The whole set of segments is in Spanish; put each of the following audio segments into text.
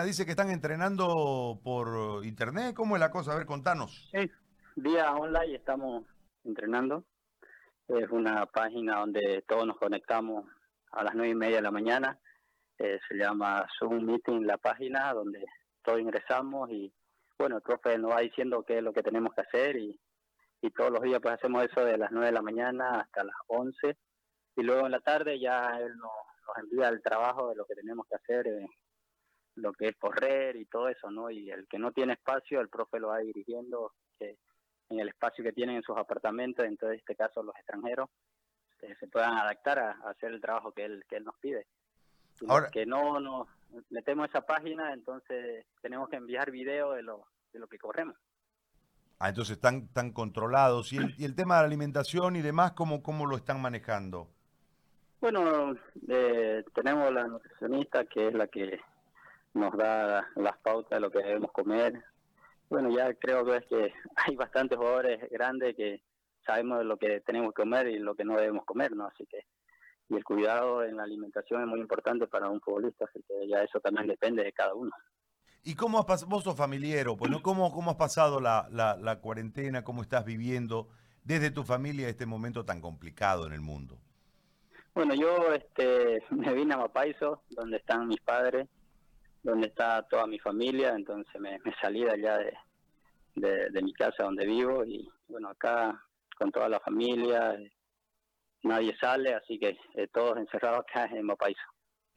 Dice que están entrenando por internet. ¿Cómo es la cosa? A ver, contanos. Sí, día online estamos entrenando. Es una página donde todos nos conectamos a las nueve y media de la mañana. Eh, se llama Zoom Meeting la página donde todos ingresamos y bueno, el profe nos va diciendo qué es lo que tenemos que hacer y, y todos los días pues hacemos eso de las nueve de la mañana hasta las once y luego en la tarde ya él nos, nos envía el trabajo de lo que tenemos que hacer, eh, lo que es correr y todo eso, ¿no? Y el que no tiene espacio, el profe lo va dirigiendo que en el espacio que tienen en sus apartamentos, en este caso los extranjeros, eh, se puedan adaptar a, hacer el trabajo que él, que él nos pide. Ahora, que no nos metemos esa página, entonces tenemos que enviar video de lo, de lo que corremos. Ah, entonces están, están controlados. ¿Y el, y el tema de la alimentación y demás, cómo, cómo lo están manejando? Bueno, eh, tenemos la nutricionista que es la que nos da las pautas de lo que debemos comer. Bueno, ya creo que es que hay bastantes jugadores grandes que sabemos de lo que tenemos que comer y lo que no debemos comer, ¿no? Así que y el cuidado en la alimentación es muy importante para un futbolista, así que ya eso también depende de cada uno. ¿Y cómo has pasado, vos sos familiero, pues, ¿Cómo, ¿Cómo has pasado la, la, la cuarentena? ¿Cómo estás viviendo desde tu familia este momento tan complicado en el mundo? Bueno, yo este, me vine a Mapaiso, donde están mis padres, donde está toda mi familia, entonces me, salí de allá de, de, mi casa donde vivo y bueno, acá con toda la familia, eh, nadie sale, así que eh, todos encerrados acá en Mapaiso.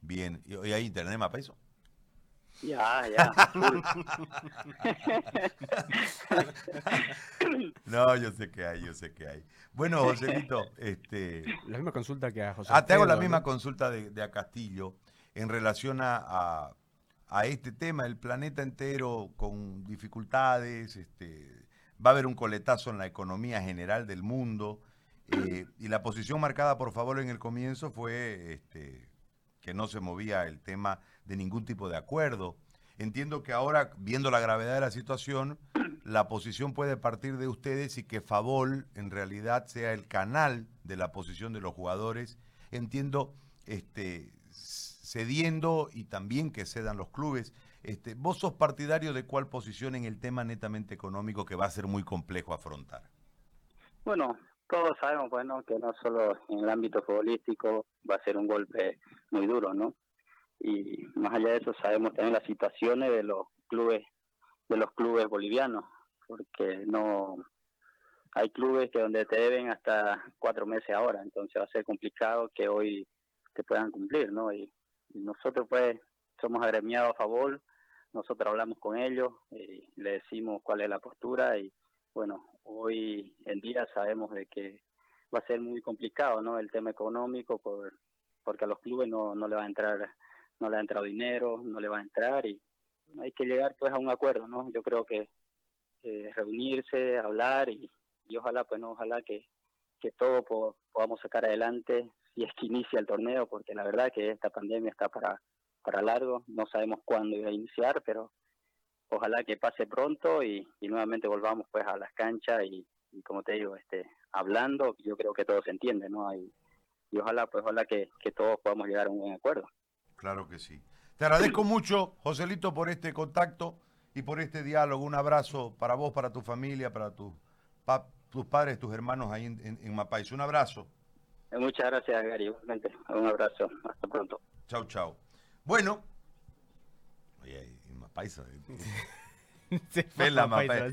Bien, ¿y hoy hay internet en Mapaiso? Ya, ya. no, yo sé que hay, yo sé que hay. Bueno, Joselito, este... La misma consulta que a José. Ah, te hago la misma consulta de, a Castillo en relación a, a, este tema, el planeta entero con dificultades, este, va a haber un coletazo en la economía general del mundo, eh, y la posición marcada por favor en el comienzo fue este, que no se movía el tema de ningún tipo de acuerdo. Entiendo que ahora, viendo la gravedad de la situación, la posición puede partir de ustedes y que Favol en realidad sea el canal de la posición de los jugadores. Entiendo, este, cediendo y también que cedan los clubes. Este, ¿Vos sos partidario de cuál posición en el tema netamente económico que va a ser muy complejo afrontar? Bueno, todos sabemos, bueno, que no solo en el ámbito futbolístico va a ser un golpe muy duro, ¿no? Y más allá de eso sabemos también las situaciones de los clubes, de los clubes bolivianos, porque no hay clubes que donde te deben hasta cuatro meses ahora, entonces va a ser complicado que hoy te puedan cumplir, ¿no? Y, nosotros pues somos agremiados a favor, nosotros hablamos con ellos, y le decimos cuál es la postura y bueno, hoy en día sabemos de que va a ser muy complicado, ¿no? El tema económico, por, porque a los clubes no, no le va a entrar, no le ha entrado dinero, no le va a entrar y hay que llegar pues a un acuerdo, ¿no? Yo creo que eh, reunirse, hablar y, y, ojalá, pues no, ojalá que, que todo podamos sacar adelante si es que inicia el torneo, porque la verdad que esta pandemia está para, para largo, no sabemos cuándo iba a iniciar, pero ojalá que pase pronto y, nuevamente volvamos pues a las canchas y, como te digo, este, hablando, yo creo que todo se entiende, ¿no? Y, y ojalá, pues ojalá que, todos podamos llegar a un buen acuerdo. Claro que sí. Te agradezco mucho, Joselito, por este contacto y por este diálogo. Un abrazo para vos, para tu familia, para tu, tus padres, tus hermanos ahí en, en, Mapais. Un abrazo. Muchas gracias, Gary. Un abrazo. Hasta pronto. Chau, chau. Bueno, oye, paisa. Se fue la paisa.